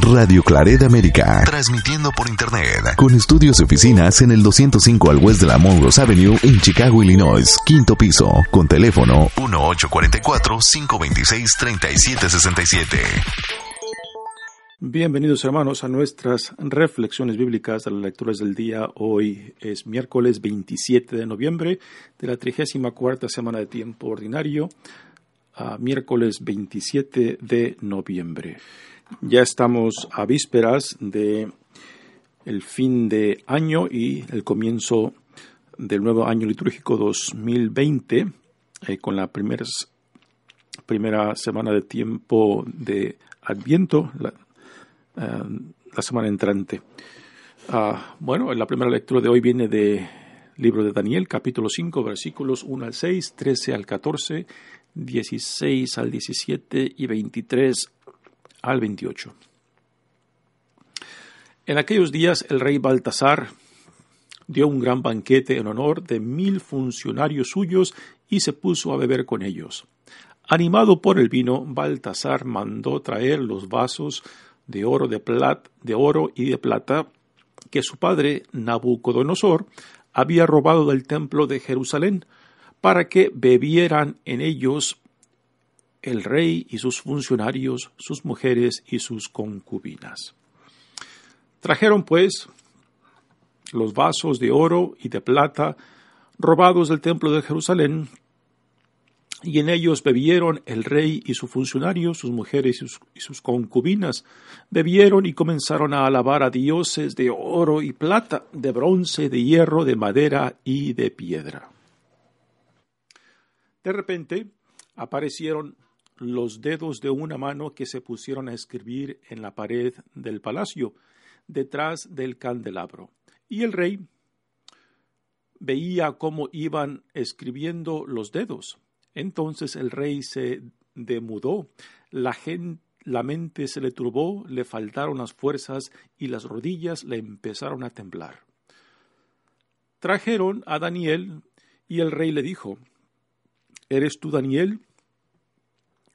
Radio Claret América. Transmitiendo por Internet. Con estudios y oficinas en el 205 al West de la Monroe Avenue en Chicago, Illinois. Quinto piso. Con teléfono 1844-526-3767. Bienvenidos hermanos a nuestras reflexiones bíblicas de las lecturas del día. Hoy es miércoles 27 de noviembre de la 34 semana de tiempo ordinario. A miércoles 27 de noviembre. Ya estamos a vísperas de el fin de año y el comienzo del nuevo año litúrgico 2020 eh, con la primera, primera semana de tiempo de Adviento, la, eh, semana entrante. Ah, bueno, la primera lectura de hoy viene del libro de Daniel, capítulo 5, versículos 1 al 6, 13 al 14, 16 al 17 y 23 al 28. En aquellos días el rey Baltasar dio un gran banquete en honor de mil funcionarios suyos y se puso a beber con ellos. Animado por el vino, Baltasar mandó traer los vasos de oro, de, de oro y de plata que su padre Nabucodonosor había robado del templo de Jerusalén, para que bebieran en ellos el rey y sus funcionarios, sus mujeres y sus concubinas. Trajeron, pues, los vasos de oro y de plata robados del templo de Jerusalén, y en ellos bebieron el rey y sus funcionarios, sus mujeres y sus, y sus, concubinas, bebieron y comenzaron a alabar a dioses de oro y plata, de bronce, de hierro, de madera y de piedra. De repente aparecieron los dedos de una mano que se pusieron a escribir en la pared del palacio, detrás del candelabro. Y el rey veía cómo iban escribiendo los dedos. Entonces el rey se demudó, la, la mente se le turbó, le faltaron las fuerzas y las rodillas le empezaron a temblar. Trajeron a Daniel y el rey le dijo, ¿Eres tú Daniel?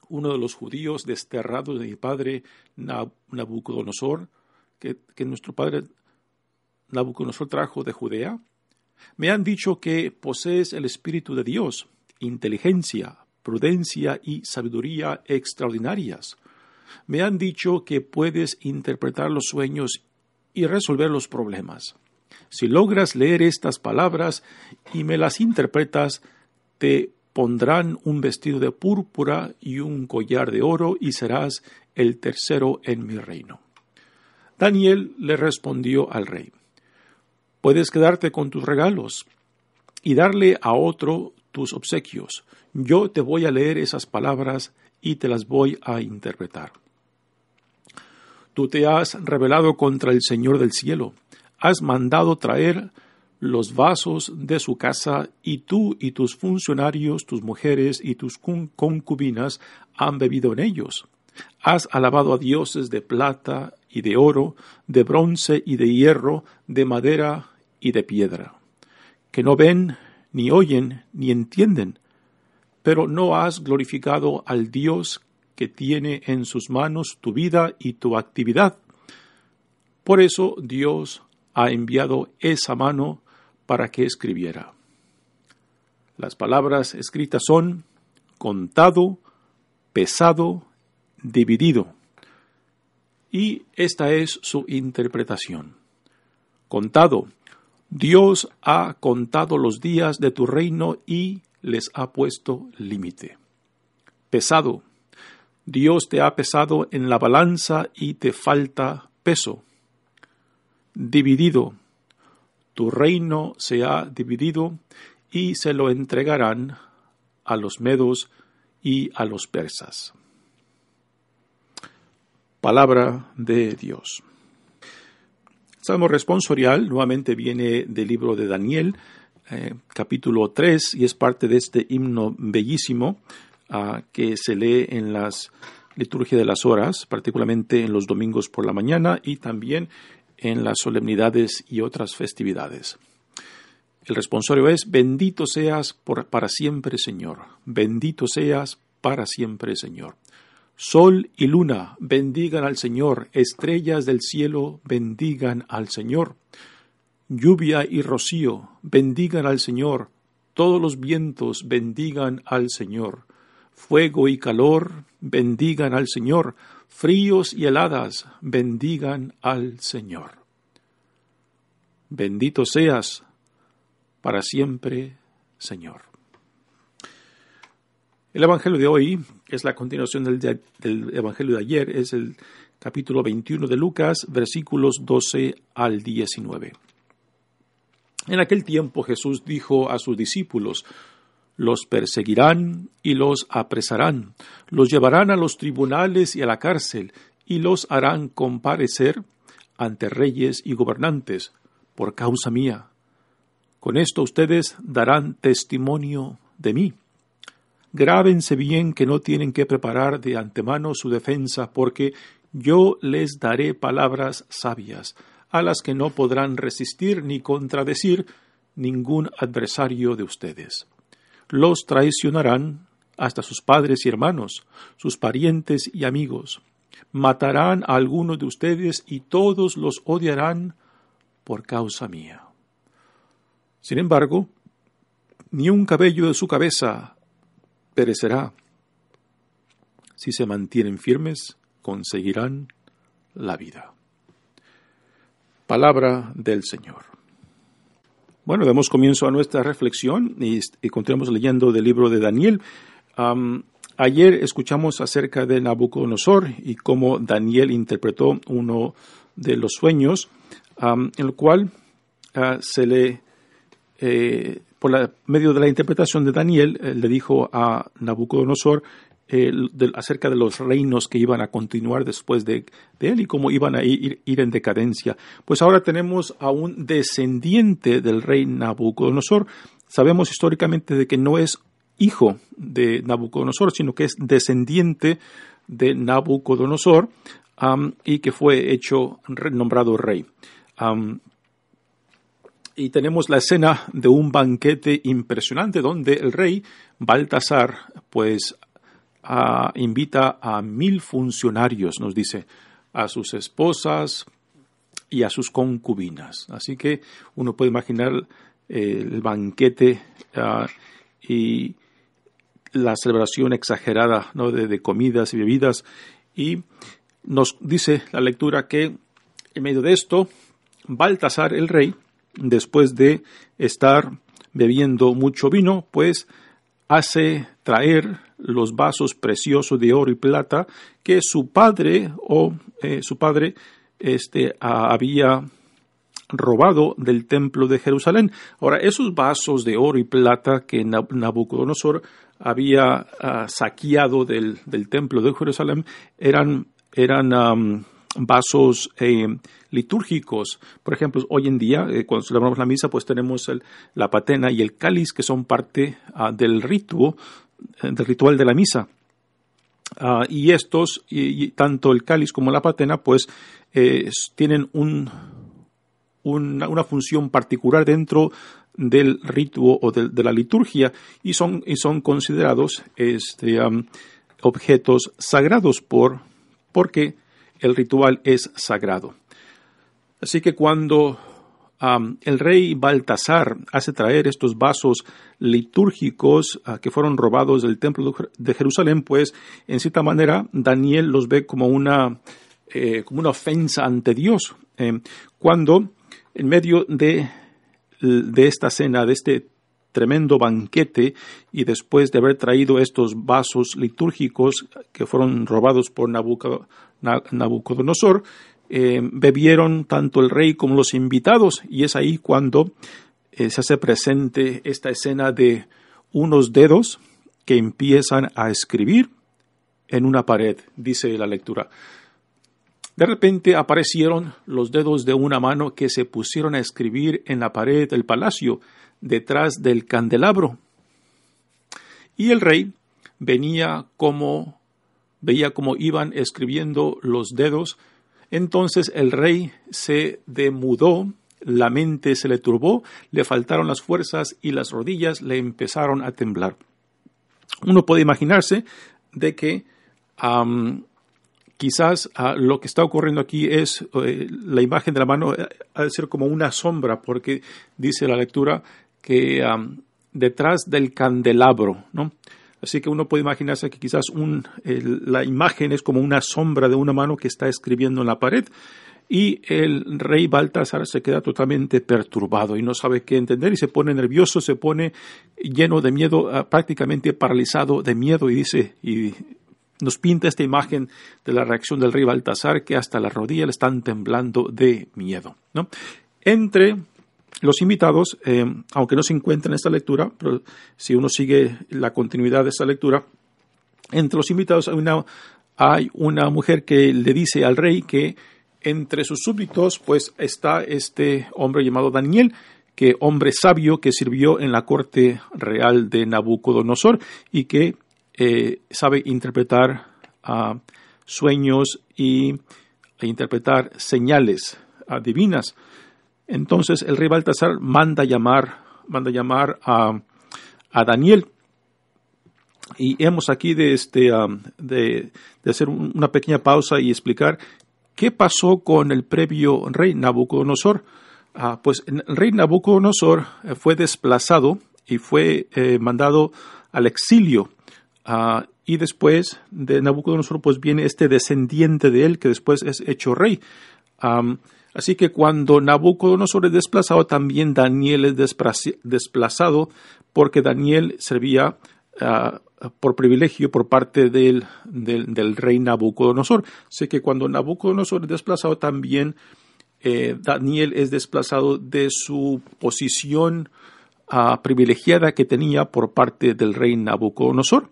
Uno de los judíos desterrados de mi padre Nabucodonosor, que, que nuestro padre Nabucodonosor trajo de Judea? Me han dicho que posees el Espíritu de Dios, inteligencia, prudencia y sabiduría extraordinarias. Me han dicho que puedes interpretar los sueños y resolver los problemas. Si logras leer estas palabras y me las interpretas, te pondrán un vestido de púrpura y un collar de oro y serás el tercero en mi reino. Daniel le respondió al rey, puedes quedarte con tus regalos y darle a otro tus obsequios. Yo te voy a leer esas palabras y te las voy a interpretar. Tú te has rebelado contra el Señor del cielo, has mandado traer los vasos de su casa, y tú y tus funcionarios, tus mujeres y tus concubinas han bebido en ellos. Has alabado a dioses de plata y de oro, de bronce y de hierro, de madera y de piedra, que no ven, ni oyen, ni entienden, pero no has glorificado al Dios que tiene en sus manos tu vida y tu actividad. Por eso Dios ha enviado esa mano para que escribiera. Las palabras escritas son contado, pesado, dividido. Y esta es su interpretación. Contado, Dios ha contado los días de tu reino y les ha puesto límite. Pesado, Dios te ha pesado en la balanza y te falta peso. Dividido, tu reino se ha dividido y se lo entregarán a los medos y a los persas. Palabra de Dios. Salmo responsorial nuevamente viene del libro de Daniel, eh, capítulo 3, y es parte de este himno bellísimo uh, que se lee en las liturgia de las horas, particularmente en los domingos por la mañana y también en las solemnidades y otras festividades. El responsorio es, bendito seas por, para siempre, Señor, bendito seas para siempre, Señor. Sol y luna bendigan al Señor, estrellas del cielo bendigan al Señor. Lluvia y rocío bendigan al Señor, todos los vientos bendigan al Señor. Fuego y calor bendigan al Señor, fríos y heladas bendigan al Señor. Bendito seas para siempre, Señor. El Evangelio de hoy es la continuación del, Evangelio de ayer, es el capítulo 21 de Lucas, versículos 12 al 19. En aquel tiempo Jesús dijo a sus discípulos, los perseguirán y los apresarán, los llevarán a los tribunales y a la cárcel, y los harán comparecer ante reyes y gobernantes, por causa mía. Con esto ustedes darán testimonio de mí. Grábense bien que no tienen que preparar de antemano su defensa, porque yo les daré palabras sabias, a las que no podrán resistir ni contradecir ningún adversario de ustedes. Los traicionarán hasta sus padres y hermanos, sus parientes y amigos. Matarán a algunos de ustedes y todos los odiarán por causa mía. Sin embargo, ni un cabello de su cabeza perecerá. Si se mantienen firmes, conseguirán la vida. Palabra del Señor. Bueno, damos comienzo a nuestra reflexión y, continuamos leyendo del libro de Daniel. ayer escuchamos acerca de Nabucodonosor y cómo Daniel interpretó uno de los sueños, en el cual ah, se le eh, por la, medio de la interpretación de Daniel, eh, le dijo a Nabucodonosor eh, acerca de los reinos que iban a continuar después de, él y cómo iban a ir, en decadencia. Pues ahora tenemos a un descendiente del rey Nabucodonosor. Sabemos históricamente de que no es hijo de Nabucodonosor, sino que es descendiente de Nabucodonosor y que fue hecho nombrado rey y tenemos la escena de un banquete impresionante donde el rey Baltasar pues invita a mil funcionarios, nos dice, a sus esposas y a sus concubinas. Así que uno puede imaginar eh, el banquete ah, y la celebración exagerada ¿no? de, de comidas y bebidas. Y nos dice la lectura que en medio de esto, Baltasar el rey después de estar bebiendo mucho vino, pues hace traer los vasos preciosos de oro y plata que su padre o eh, su padre este, había robado del templo de Jerusalén. Ahora, esos vasos de oro y plata que Nabucodonosor había ah, saqueado del, templo de Jerusalén eran, eran vasos eh, litúrgicos. Por ejemplo, hoy en día, eh, cuando celebramos la misa, pues tenemos la patena y el cáliz que son parte ah, del ritual, eh, del ritual de la misa. Ah, y estos, y, tanto el cáliz como la patena, pues tienen un, una, función particular dentro del ritual o de, la liturgia y son, y son considerados este, objetos sagrados por, porque el ritual es sagrado. Así que cuando el rey Baltasar hace traer estos vasos litúrgicos ah, que fueron robados del templo de Jerusalén, pues en cierta manera Daniel los ve como una, eh, como una ofensa ante Dios. Eh, cuando en medio de, de esta cena, de este tremendo banquete y después de haber traído estos vasos litúrgicos que fueron robados por Nabucodonosor, eh, bebieron tanto el rey como los invitados y es ahí cuando eh, se hace presente esta escena de unos dedos que empiezan a escribir en una pared, dice la lectura. De repente aparecieron los dedos de una mano que se pusieron a escribir en la pared del palacio, detrás del candelabro. Y el rey venía como veía cómo iban escribiendo los dedos. Entonces el rey se demudó, la mente se le turbó, le faltaron las fuerzas y las rodillas le empezaron a temblar. Uno puede imaginarse de que quizás ah, lo que está ocurriendo aquí es eh, la imagen de la mano eh, ha de ser como una sombra, porque dice la lectura que detrás del candelabro, ¿no? Así que uno puede imaginarse que quizás la imagen es como una sombra de una mano que está escribiendo en la pared y el rey Baltasar se queda totalmente perturbado y no sabe qué entender y se pone nervioso, se pone lleno de miedo, ah, prácticamente paralizado de miedo y dice, y nos pinta esta imagen de la reacción del rey Baltasar que hasta las rodillas le están temblando de miedo. ¿no? Entre los invitados, eh, aunque no se encuentran en esta lectura, pero si uno sigue la continuidad de esta lectura, entre los invitados hay una, mujer que le dice al rey que entre sus súbditos pues está este hombre llamado Daniel, que hombre sabio que sirvió en la corte real de Nabucodonosor y que eh, sabe interpretar uh, sueños y e interpretar señales uh, divinas. Entonces el rey Baltasar manda llamar, manda llamar a, a Daniel. Y hemos aquí de, este, de, de, hacer una pequeña pausa y explicar qué pasó con el previo rey Nabucodonosor. Uh, pues el rey Nabucodonosor eh, fue desplazado y fue eh, mandado al exilio. Uh, y después de Nabucodonosor pues viene este descendiente de él que después es hecho rey. Así que cuando Nabucodonosor es desplazado, también Daniel es desplazado, porque Daniel servía ah, por privilegio por parte del, del, rey Nabucodonosor. Así que cuando Nabucodonosor es desplazado, también eh, Daniel es desplazado de su posición ah, privilegiada que tenía por parte del rey Nabucodonosor.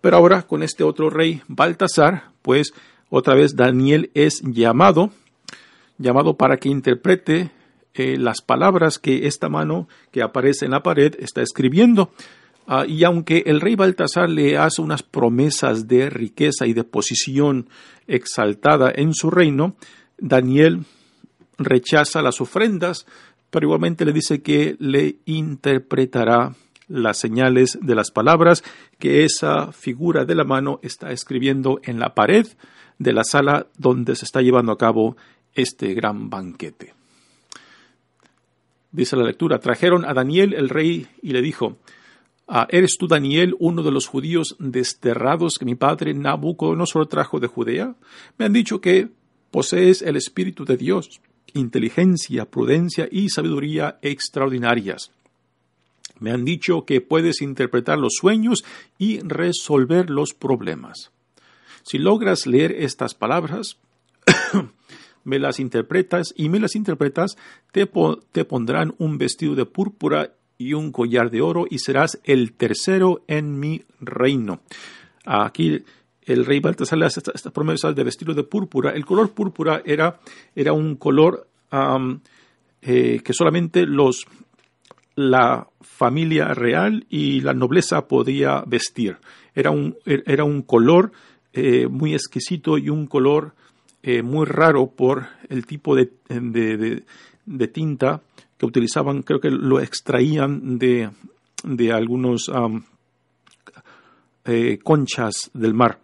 Pero ahora con este otro rey, Baltasar, pues otra vez Daniel es llamado llamado para que interprete eh, las palabras que esta mano que aparece en la pared está escribiendo. Ah, y aunque el rey Baltasar le hace unas promesas de riqueza y de posición exaltada en su reino, Daniel rechaza las ofrendas, pero igualmente le dice que le interpretará las señales de las palabras que esa figura de la mano está escribiendo en la pared de la sala donde se está llevando a cabo este gran banquete. Dice la lectura, trajeron a Daniel el rey y le dijo, ah, ¿eres tú Daniel uno de los judíos desterrados que mi padre Nabucodonosor trajo de Judea? Me han dicho que posees el Espíritu de Dios, inteligencia, prudencia y sabiduría extraordinarias. Me han dicho que puedes interpretar los sueños y resolver los problemas. Si logras leer estas palabras, me las interpretas y me las interpretas, te, te pondrán un vestido de púrpura y un collar de oro y serás el tercero en mi reino. Aquí el rey Baltasar le hace estas promesas de vestido de púrpura. El color púrpura era, era un color eh, que solamente los, la familia real y la nobleza podía vestir. Era un, era un color eh, muy exquisito y un color eh, muy raro por el tipo de, de, tinta que utilizaban, creo que lo extraían de, de algunos eh, conchas del mar.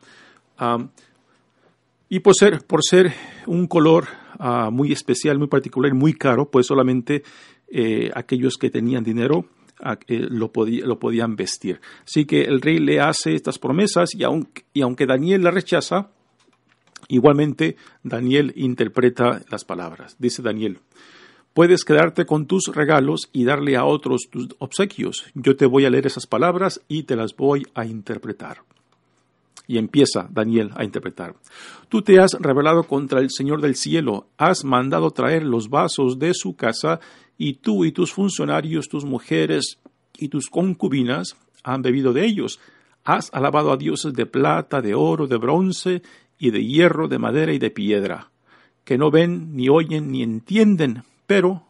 y por ser, por ser un color ah, muy especial, muy particular, muy caro, pues solamente eh, aquellos que tenían dinero ah, lo, lo, podían vestir. Así que el rey le hace estas promesas y aunque, y aunque Daniel la rechaza, Igualmente, Daniel interpreta las palabras. Dice Daniel, puedes quedarte con tus regalos y darle a otros tus obsequios. Yo te voy a leer esas palabras y te las voy a interpretar. Y empieza Daniel a interpretar. Tú te has rebelado contra el Señor del cielo, has mandado traer los vasos de su casa, y tú y tus funcionarios, tus mujeres y tus concubinas han bebido de ellos. Has alabado a dioses de plata, de oro, de bronce y de hierro, de madera y de piedra. que no ven, ni oyen, ni entienden, pero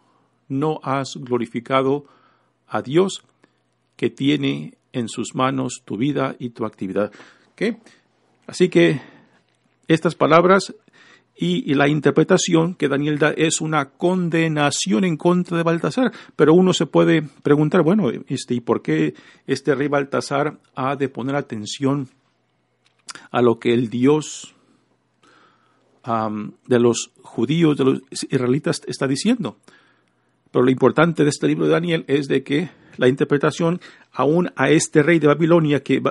no has glorificado a Dios que tiene en sus manos tu vida y tu actividad. Así que estas palabras y, la interpretación que Daniel da es una condenación en contra de Baltasar. Pero uno se puede preguntar, bueno, este, ¿y por qué este rey Baltasar ha de poner atención a lo que el Dios de los judíos, de los israelitas está diciendo? Pero lo importante de este libro de Daniel es de que la interpretación aún a este rey de Babilonia que,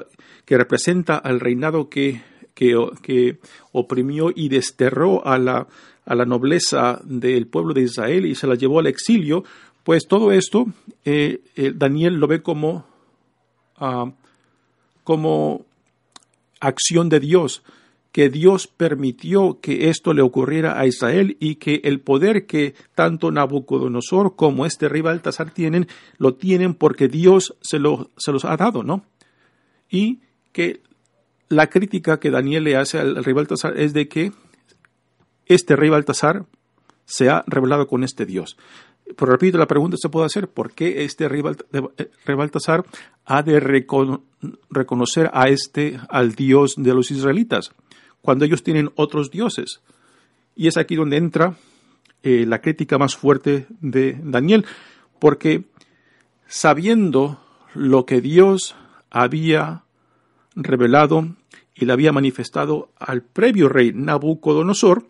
que representa al reinado que que, oprimió y desterró a la, a la nobleza del pueblo de Israel y se la llevó al exilio, pues todo esto eh, eh, Daniel lo ve como, ah, como acción de Dios, que Dios permitió que esto le ocurriera a Israel y que el poder que tanto Nabucodonosor como este rey Baltasar tienen, lo tienen porque Dios se, lo, se los ha dado, ¿no? Y que la crítica que Daniel le hace al, rey Baltasar es de que este rey Baltasar se ha revelado con este Dios. Pero repito, la pregunta se puede hacer, ¿por qué este rey, Baltasar ha de reconocer a este, al Dios de los israelitas, cuando ellos tienen otros dioses? Y es aquí donde entra eh, la crítica más fuerte de Daniel, porque sabiendo lo que Dios había revelado y le había manifestado al previo rey Nabucodonosor,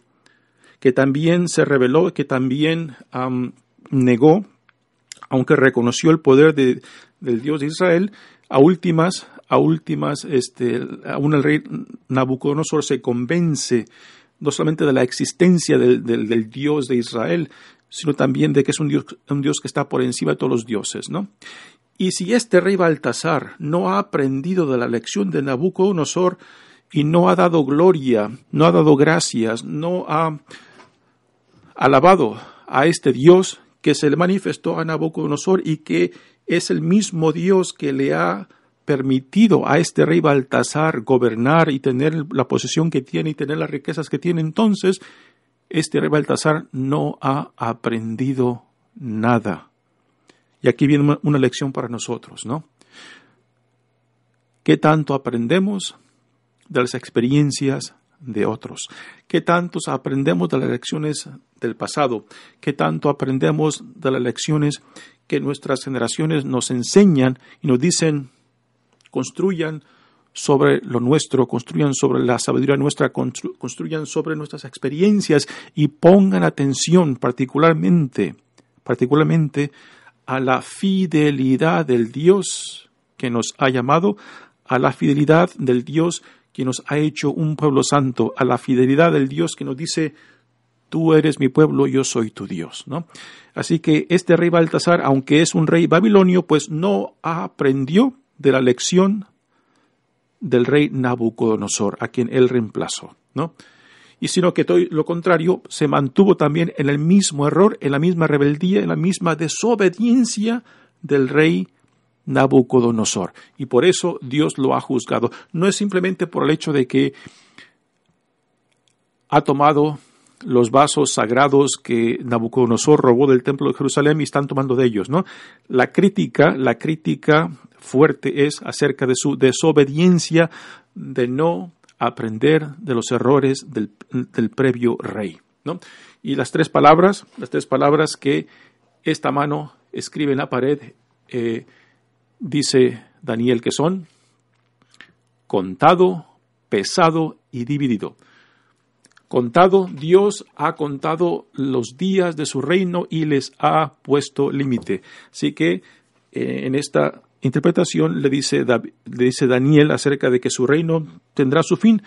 que también se reveló, que también negó, aunque reconoció el poder de, del Dios de Israel, a últimas, a últimas, este, aún el rey Nabucodonosor se convence no solamente de la existencia del, del, Dios de Israel, sino también de que es un Dios, un Dios que está por encima de todos los dioses, ¿no? Y si este rey Baltasar no ha aprendido de la lección de Nabucodonosor y no ha dado gloria, no ha dado gracias, no ha alabado a este Dios que se le manifestó a Nabucodonosor y que es el mismo Dios que le ha permitido a este rey Baltasar gobernar y tener la posesión que tiene y tener las riquezas que tiene, entonces este rey Baltasar no ha aprendido nada. Y aquí viene una lección para nosotros, ¿no? ¿Qué tanto aprendemos de las experiencias de otros? ¿Qué tantos aprendemos de las lecciones del pasado? ¿Qué tanto aprendemos de las lecciones que nuestras generaciones nos enseñan y nos dicen, construyan sobre lo nuestro, construyan sobre la sabiduría nuestra, construyan sobre nuestras experiencias y pongan atención particularmente, particularmente a la fidelidad del Dios que nos ha llamado, a la fidelidad del Dios que nos ha hecho un pueblo santo, a la fidelidad del Dios que nos dice, tú eres mi pueblo, yo soy tu Dios, ¿no? Así que este rey Baltasar, aunque es un rey babilonio, pues no aprendió de la lección del rey Nabucodonosor, a quien él reemplazó, ¿no? y sino que todo lo contrario, se mantuvo también en el mismo error, en la misma rebeldía, en la misma desobediencia del rey Nabucodonosor. Y por eso Dios lo ha juzgado. No es simplemente por el hecho de que ha tomado los vasos sagrados que Nabucodonosor robó del templo de Jerusalén y están tomando de ellos, ¿no? La crítica, la crítica fuerte es acerca de su desobediencia de no aprender de los errores del, previo rey. ¿no? Y las tres palabras, las tres palabras que esta mano escribe en la pared, eh, dice Daniel que son contado, pesado y dividido. Contado, Dios ha contado los días de su reino y les ha puesto límite. Así que eh, en esta interpretación le dice, le dice Daniel acerca de que su reino tendrá su fin,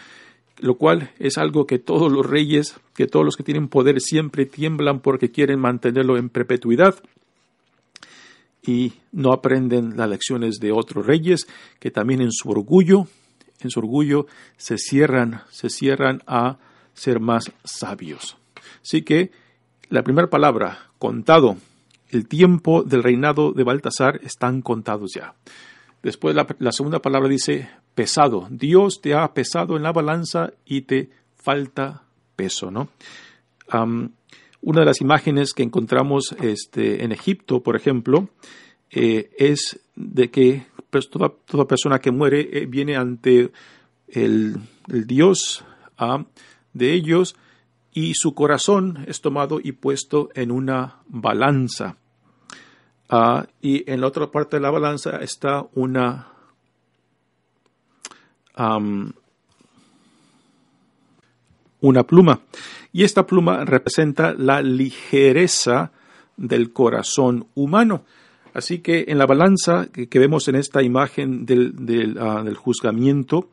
lo cual es algo que todos los reyes, que todos los que tienen poder siempre tiemblan porque quieren mantenerlo en perpetuidad y no aprenden las lecciones de otros reyes que también en su orgullo, en su orgullo se cierran, se cierran a ser más sabios. Así que la primera palabra, contado, el tiempo del reinado de Baltasar están contados ya. Después la, segunda palabra dice pesado. Dios te ha pesado en la balanza y te falta peso, ¿no? una de las imágenes que encontramos este, en Egipto, por ejemplo, eh, es de que pues, toda, toda, persona que muere eh, viene ante el, Dios de ellos y su corazón es tomado y puesto en una balanza. Ah, y en la otra parte de la balanza está una una pluma. Y esta pluma representa la ligereza del corazón humano. Así que en la balanza que, vemos en esta imagen del, del, ah, juzgamiento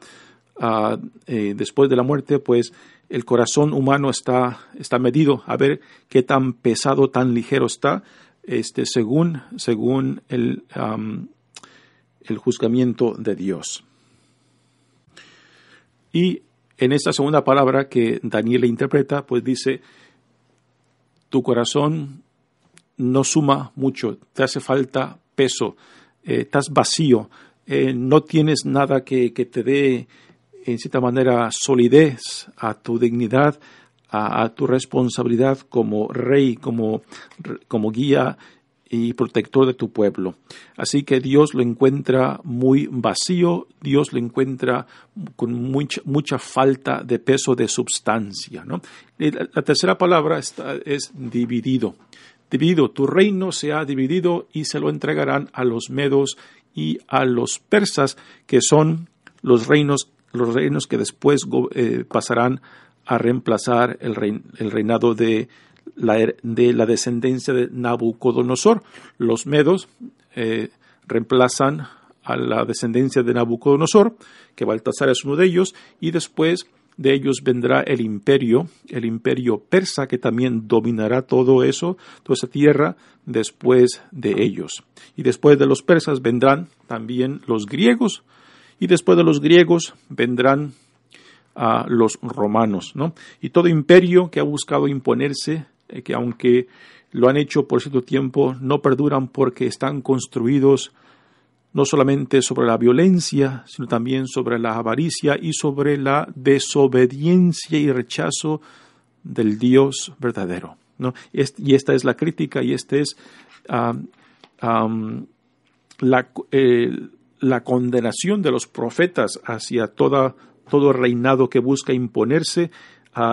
ah, eh, después de la muerte, pues el corazón humano está, está medido a ver qué tan pesado, tan ligero está, este, según, según el, el juzgamiento de Dios. Y en esta segunda palabra que Daniel interpreta, pues dice, tu corazón no suma mucho, te hace falta peso, eh, estás vacío, eh, no tienes nada que, te dé, en cierta manera, solidez a tu dignidad, a, tu responsabilidad como rey, como, como guía y protector de tu pueblo. Así que Dios lo encuentra muy vacío, Dios lo encuentra con mucha, falta de peso de substancia. La, tercera palabra es dividido. Dividido, tu reino se ha dividido y se lo entregarán a los medos y a los persas, que son los reinos, los reinos que después eh, pasarán a reemplazar el, el reinado de la, de la descendencia de Nabucodonosor. Los medos eh, reemplazan a la descendencia de Nabucodonosor, que Baltasar es uno de ellos, y después de ellos vendrá el imperio, el imperio persa, que también dominará todo eso, toda esa tierra, después de ellos. Y después de los persas vendrán también los griegos, y después de los griegos vendrán a los romanos, ¿no? Y todo imperio que ha buscado imponerse eh, que aunque lo han hecho por cierto tiempo, no perduran porque están construidos no solamente sobre la violencia, sino también sobre la avaricia y sobre la desobediencia y rechazo del Dios verdadero. ¿no? Y esta es la crítica y esta es la, eh, la, condenación de los profetas hacia toda, todo reinado que busca imponerse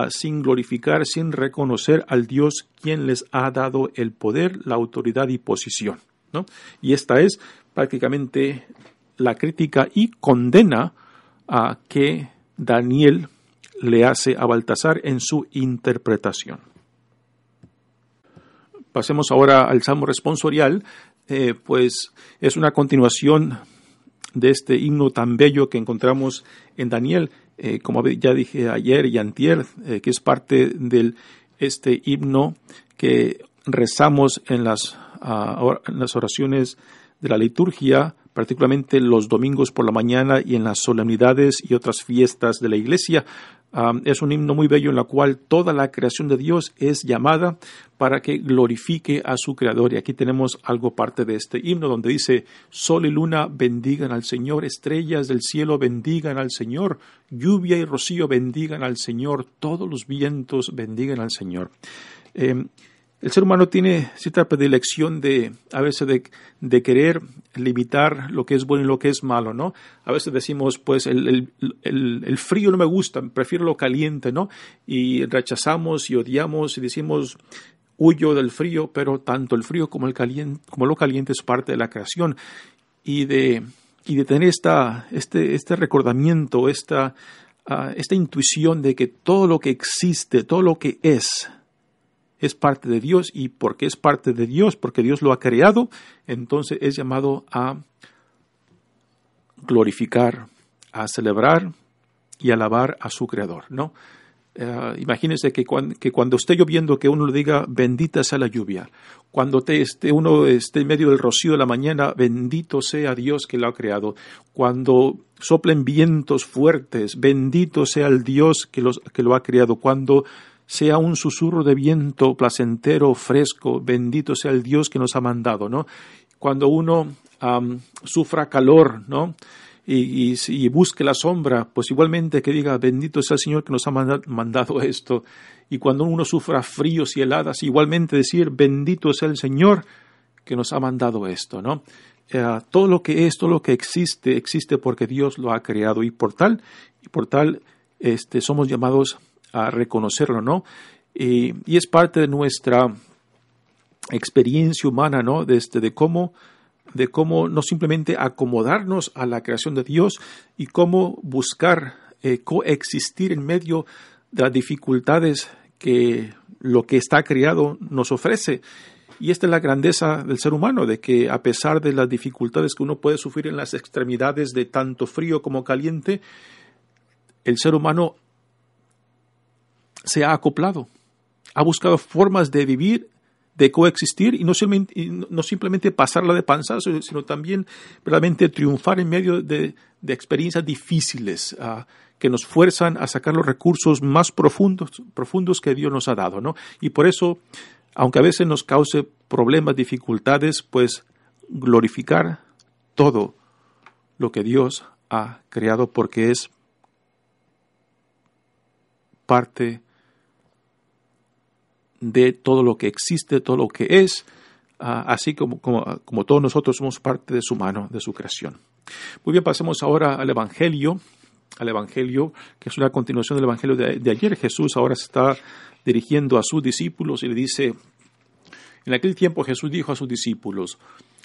sin glorificar, sin reconocer al Dios quien les ha dado el poder, la autoridad y posición. ¿no? Y esta es prácticamente la crítica y condena a que Daniel le hace a Baltasar en su interpretación. Pasemos ahora al Salmo responsorial, eh, pues es una continuación de este himno tan bello que encontramos en Daniel eh, como ya dije ayer y antier, eh, que es parte de este himno que rezamos en las, ah, en las oraciones de la liturgia, particularmente los domingos por la mañana y en las solemnidades y otras fiestas de la iglesia, es un himno muy bello en la cual toda la creación de Dios es llamada para que glorifique a su Creador. Y aquí tenemos algo parte de este himno donde dice, Sol y luna bendigan al Señor, estrellas del cielo bendigan al Señor, lluvia y rocío bendigan al Señor, todos los vientos bendigan al Señor. Em, el ser humano tiene cierta predilección de, a veces, de, querer limitar lo que es bueno y lo que es malo, ¿no? A veces decimos, pues, el, frío no me gusta, prefiero lo caliente, ¿no? Y rechazamos y odiamos y decimos, huyo del frío, pero tanto el frío como, el caliente, como lo caliente es parte de la creación. Y de, y de tener esta, este, este recordamiento, esta, ah, esta intuición de que todo lo que existe, todo lo que es, es parte de Dios y porque es parte de Dios, porque Dios lo ha creado, entonces es llamado a glorificar, a celebrar y alabar a su creador, ¿no? Uh, imagínense que cuando, que cuando, esté lloviendo, que uno le diga, bendita sea la lluvia. Cuando te esté, uno esté en medio del rocío de la mañana, bendito sea Dios que lo ha creado. Cuando soplen vientos fuertes, bendito sea el Dios que, los, que lo ha creado. Cuando sea un susurro de viento placentero, fresco, bendito sea el Dios que nos ha mandado, ¿no? Cuando uno sufra calor, ¿no? y, busque la sombra, pues igualmente que diga, bendito sea el Señor que nos ha mandado esto. Y cuando uno sufra fríos y heladas, igualmente decir, bendito sea el Señor que nos ha mandado esto, ¿no? Eh, todo lo que es, todo lo que existe, existe porque Dios lo ha creado y por tal, y por tal, este, somos llamados a reconocerlo, ¿no? Y, y es parte de nuestra experiencia humana, ¿no? De, este, de cómo de cómo no simplemente acomodarnos a la creación de Dios y cómo buscar eh, coexistir en medio de las dificultades que lo que está creado nos ofrece. Y esta es la grandeza del ser humano, de que a pesar de las dificultades que uno puede sufrir en las extremidades de tanto frío como caliente, el ser humano se ha acoplado, ha buscado formas de vivir de coexistir y no, no simplemente pasarla de panzazo, sino también realmente triunfar en medio de, experiencias difíciles ah, que nos fuerzan a sacar los recursos más profundos, profundos que Dios nos ha dado. ¿no? Y por eso, aunque a veces nos cause problemas, dificultades, pues glorificar todo lo que Dios ha creado porque es parte de todo lo que existe, todo lo que es, ah, así como, como, todos nosotros somos parte de su mano, de su creación. Muy bien, pasemos ahora al Evangelio, al Evangelio, que es una continuación del Evangelio de, de ayer. Jesús ahora se está dirigiendo a sus discípulos y le dice, en aquel tiempo Jesús dijo a sus discípulos,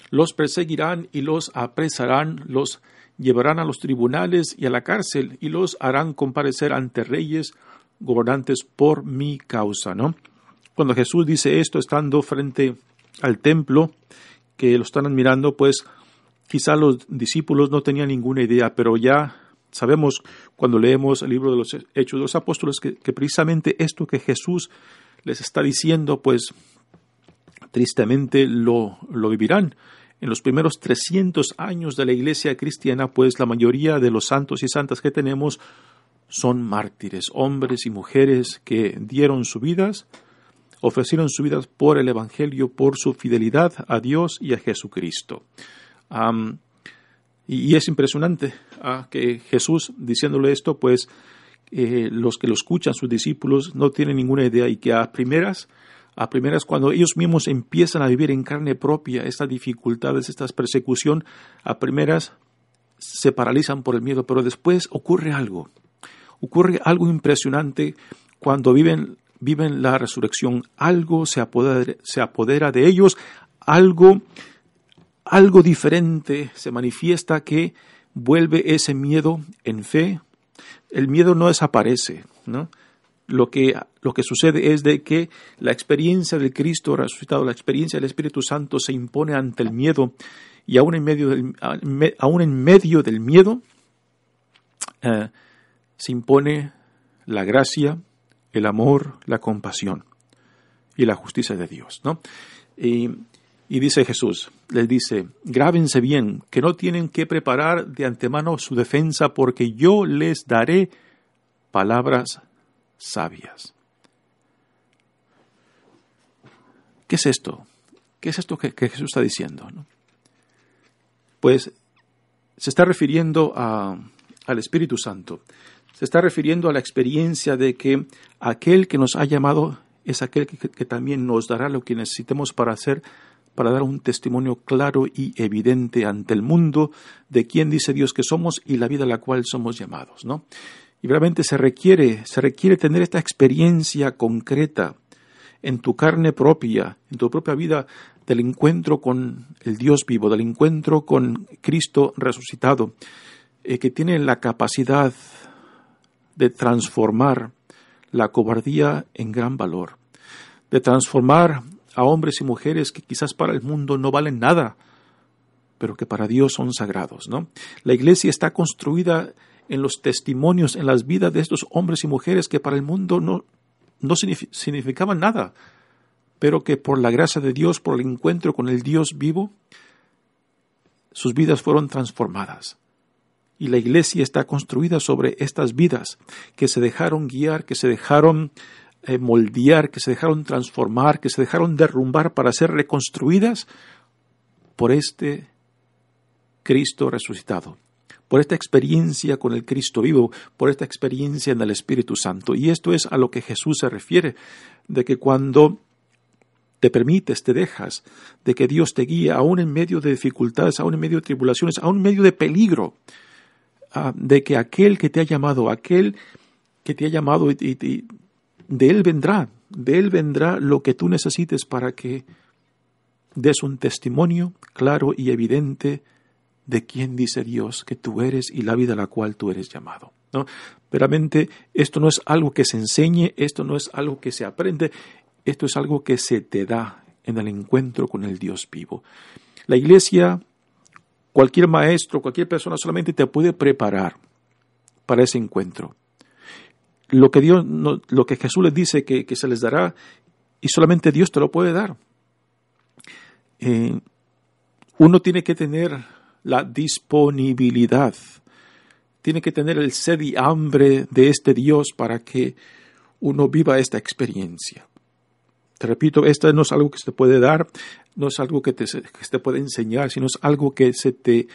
los perseguirán y los apresarán, los llevarán a los tribunales y a la cárcel y los harán comparecer ante reyes, gobernantes por mi causa, ¿no? Cuando Jesús dice esto estando frente al templo, que lo están admirando, pues quizá los discípulos no tenían ninguna idea, pero ya sabemos cuando leemos el libro de los Hechos de los Apóstoles que, precisamente esto que Jesús les está diciendo, pues tristemente lo, lo vivirán. En los primeros 300 años de la iglesia cristiana, pues la mayoría de los santos y santas que tenemos son mártires, hombres y mujeres que dieron sus vidas ofrecieron su vida por el Evangelio, por su fidelidad a Dios y a Jesucristo. y, es impresionante ah, que Jesús, diciéndole esto, pues eh, los que lo escuchan, sus discípulos, no tienen ninguna idea y que a primeras, a primeras cuando ellos mismos empiezan a vivir en carne propia estas dificultades, esta persecución, a primeras se paralizan por el miedo, pero después ocurre algo. Ocurre algo impresionante cuando viven viven la resurrección, algo se apodera, se apodera de ellos, algo, algo diferente se manifiesta que vuelve ese miedo en fe. El miedo no desaparece, ¿no? Lo que, lo que sucede es de que la experiencia del Cristo resucitado, la experiencia del Espíritu Santo se impone ante el miedo y aún en medio del, aún en medio del miedo eh, se impone la gracia, el amor, la compasión y la justicia de Dios. ¿no? Y, dice Jesús, les dice, grábense bien, que no tienen que preparar de antemano su defensa porque yo les daré palabras sabias. ¿Qué es esto? ¿Qué es esto que, Jesús está diciendo? Pues se está refiriendo al Espíritu Santo se está refiriendo a la experiencia de que aquel que nos ha llamado es aquel que, también nos dará lo que necesitemos para hacer, para dar un testimonio claro y evidente ante el mundo de quién dice Dios que somos y la vida a la cual somos llamados, ¿no? Y realmente se requiere, se requiere tener esta experiencia concreta en tu carne propia, en tu propia vida, del encuentro con el Dios vivo, del encuentro con Cristo resucitado, eh, que tiene la capacidad de transformar la cobardía en gran valor, de transformar a hombres y mujeres que quizás para el mundo no valen nada, pero que para Dios son sagrados, ¿no? La iglesia está construida en los testimonios, en las vidas de estos hombres y mujeres que para el mundo no, no significaban nada, pero que por la gracia de Dios, por el encuentro con el Dios vivo, sus vidas fueron transformadas y la iglesia está construida sobre estas vidas que se dejaron guiar, que se dejaron eh, moldear, que se dejaron transformar, que se dejaron derrumbar para ser reconstruidas por este Cristo resucitado, por esta experiencia con el Cristo vivo, por esta experiencia en el Espíritu Santo. Y esto es a lo que Jesús se refiere, de que cuando te permites, te dejas, de que Dios te guíe aún en medio de dificultades, aún en medio de tribulaciones, aún en medio de peligro, ah, de que aquel que te ha llamado, aquel que te ha llamado, y, de Él vendrá, de Él vendrá lo que tú necesites para que des un testimonio claro y evidente de quién dice Dios que tú eres y la vida a la cual tú eres llamado. ¿no? Veramente, esto no es algo que se enseñe, esto no es algo que se aprende, esto es algo que se te da en el encuentro con el Dios vivo. La iglesia, cualquier maestro, cualquier persona solamente te puede preparar para ese encuentro. Lo que Dios, lo que Jesús les dice que, se les dará, y solamente Dios te lo puede dar. Eh, uno tiene que tener la disponibilidad, tiene que tener el sed y hambre de este Dios para que uno viva esta experiencia. Te repito, esto no es algo que se te puede dar, no es algo que, te, se te puede enseñar, sino es algo que se te,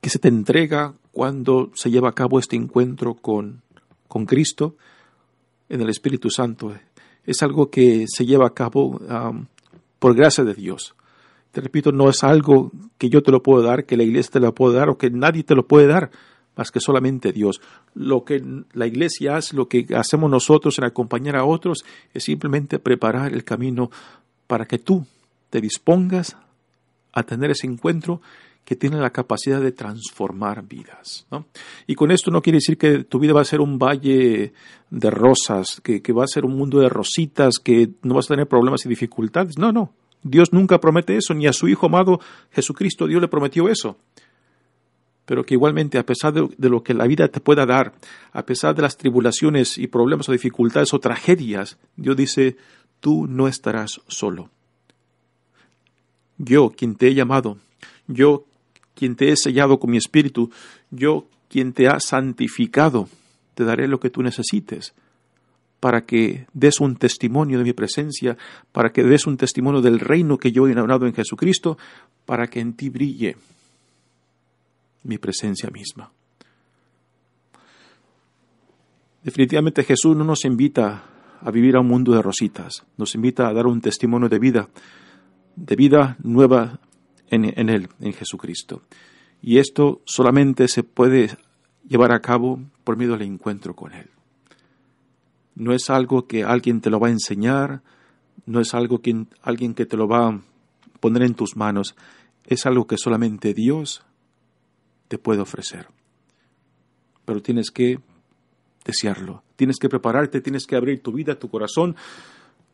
que se te entrega cuando se lleva a cabo este encuentro con, con Cristo en el Espíritu Santo. Es algo que se lleva a cabo por gracia de Dios. Te repito, no es algo que yo te lo puedo dar, que la iglesia te lo puede dar o que nadie te lo puede dar más que solamente Dios. Lo que la iglesia hace, lo que hacemos nosotros en acompañar a otros, es simplemente preparar el camino para que tú te dispongas a tener ese encuentro que tiene la capacidad de transformar vidas. Y con esto no quiere decir que tu vida va a ser un valle de rosas, que, que va a ser un mundo de rositas, que no vas a tener problemas y dificultades. No, no. Dios nunca promete eso, ni a su Hijo amado Jesucristo Dios le prometió eso pero que igualmente a pesar de, lo que la vida te pueda dar, a pesar de las tribulaciones y problemas o dificultades o tragedias, Dios dice, tú no estarás solo. Yo, quien te he llamado, yo, quien te he sellado con mi espíritu, yo, quien te ha santificado, te daré lo que tú necesites para que des un testimonio de mi presencia, para que des un testimonio del reino que yo he inaugurado en Jesucristo, para que en ti brille mi presencia misma. Definitivamente Jesús no nos invita a vivir a un mundo de rositas, nos invita a dar un testimonio de vida, de vida nueva en, en Él, en Jesucristo. Y esto solamente se puede llevar a cabo por medio del encuentro con Él. No es algo que alguien te lo va a enseñar, no es algo que alguien que te lo va a poner en tus manos, es algo que solamente Dios te puede ofrecer. Pero tienes que desearlo, tienes que prepararte, tienes que abrir tu vida, tu corazón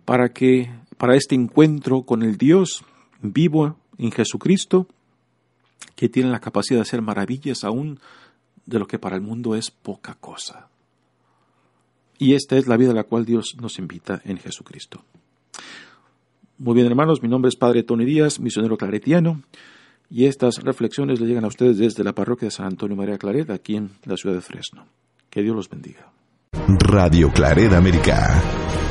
para que para este encuentro con el Dios vivo en Jesucristo que tiene la capacidad de hacer maravillas aún de lo que para el mundo es poca cosa. Y esta es la vida a la cual Dios nos invita en Jesucristo. Muy bien, hermanos, mi nombre es Padre Tony Díaz, misionero claretiano. Y estas reflexiones le llegan a ustedes desde la parroquia de San Antonio María Claret, aquí en la ciudad de Fresno. Que Dios los bendiga. Radio Claret América.